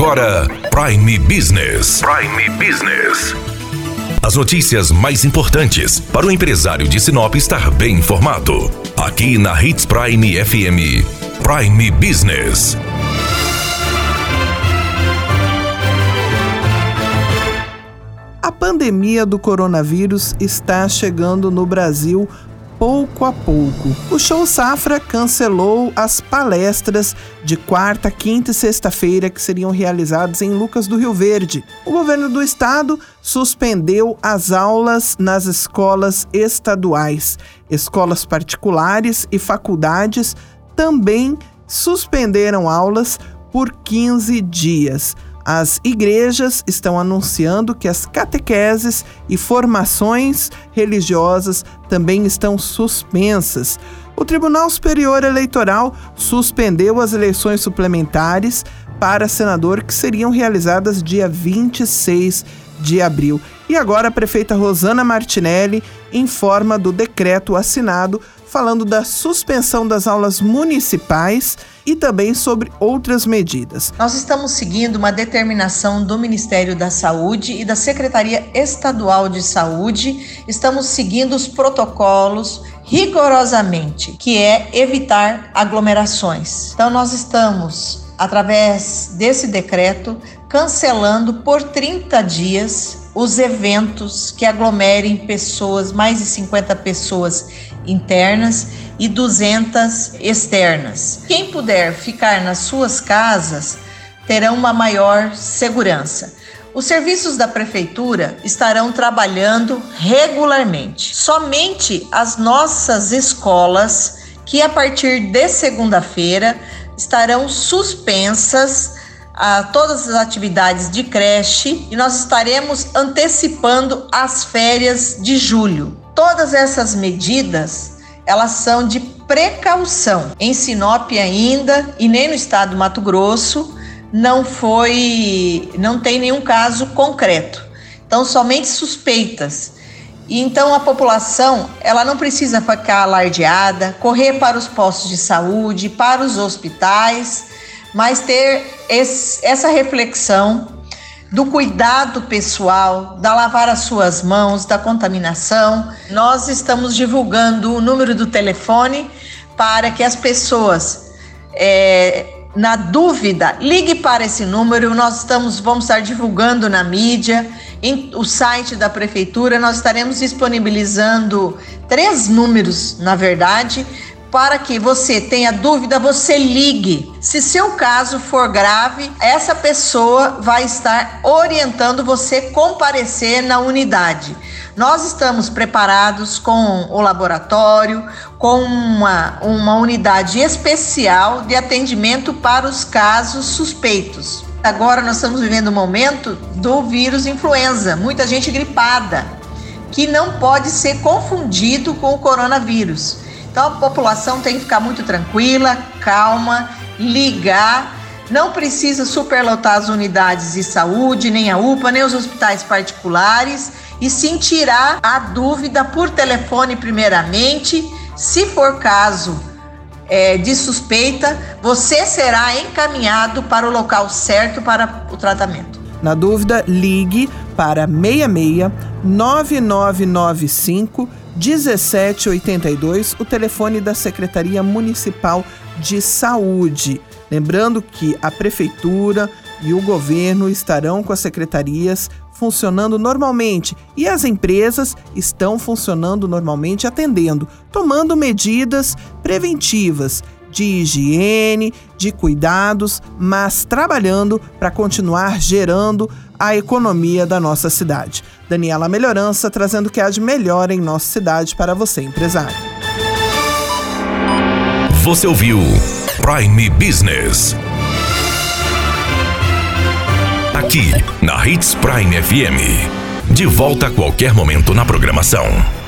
agora Prime Business. Prime Business. As notícias mais importantes para o empresário de Sinop estar bem informado. Aqui na Hits Prime FM. Prime Business. A pandemia do coronavírus está chegando no Brasil pouco a pouco. O Show Safra cancelou as palestras de quarta, quinta e sexta-feira que seriam realizadas em Lucas do Rio Verde. O governo do estado suspendeu as aulas nas escolas estaduais. Escolas particulares e faculdades também suspenderam aulas por 15 dias. As igrejas estão anunciando que as catequeses e formações religiosas também estão suspensas. O Tribunal Superior Eleitoral suspendeu as eleições suplementares para senador que seriam realizadas dia 26 de abril. E agora a prefeita Rosana Martinelli informa do decreto assinado falando da suspensão das aulas municipais e também sobre outras medidas. Nós estamos seguindo uma determinação do Ministério da Saúde e da Secretaria Estadual de Saúde. Estamos seguindo os protocolos rigorosamente, que é evitar aglomerações. Então nós estamos através desse decreto cancelando por 30 dias os eventos que aglomerem pessoas, mais de 50 pessoas internas e 200 externas. Quem puder ficar nas suas casas terão uma maior segurança. Os serviços da prefeitura estarão trabalhando regularmente. Somente as nossas escolas, que a partir de segunda-feira estarão suspensas a todas as atividades de creche e nós estaremos antecipando as férias de julho. Todas essas medidas, elas são de precaução. Em Sinop ainda e nem no estado do Mato Grosso não foi, não tem nenhum caso concreto. Então somente suspeitas. E então a população, ela não precisa ficar alardeada, correr para os postos de saúde, para os hospitais, mas ter esse, essa reflexão do cuidado pessoal, da lavar as suas mãos, da contaminação. Nós estamos divulgando o número do telefone para que as pessoas, é, na dúvida, ligue para esse número. Nós estamos, vamos estar divulgando na mídia, em o site da prefeitura. Nós estaremos disponibilizando três números, na verdade, para que você tenha dúvida, você ligue. Se seu caso for grave, essa pessoa vai estar orientando você comparecer na unidade. Nós estamos preparados com o laboratório, com uma, uma unidade especial de atendimento para os casos suspeitos. Agora nós estamos vivendo o momento do vírus influenza, muita gente gripada, que não pode ser confundido com o coronavírus. Então a população tem que ficar muito tranquila, calma, ligar. Não precisa superlotar as unidades de saúde, nem a UPA, nem os hospitais particulares, e sim tirar a dúvida por telefone, primeiramente. Se for caso é, de suspeita, você será encaminhado para o local certo para o tratamento. Na dúvida, ligue para 66 9995 1782, o telefone da Secretaria Municipal de Saúde. Lembrando que a prefeitura e o governo estarão com as secretarias funcionando normalmente e as empresas estão funcionando normalmente atendendo, tomando medidas preventivas de higiene, de cuidados, mas trabalhando para continuar gerando a economia da nossa cidade. Daniela Melhorança trazendo o que há de melhor em nossa cidade para você, empresário. Você ouviu Prime Business. Aqui, na Hits Prime FM. De volta a qualquer momento na programação.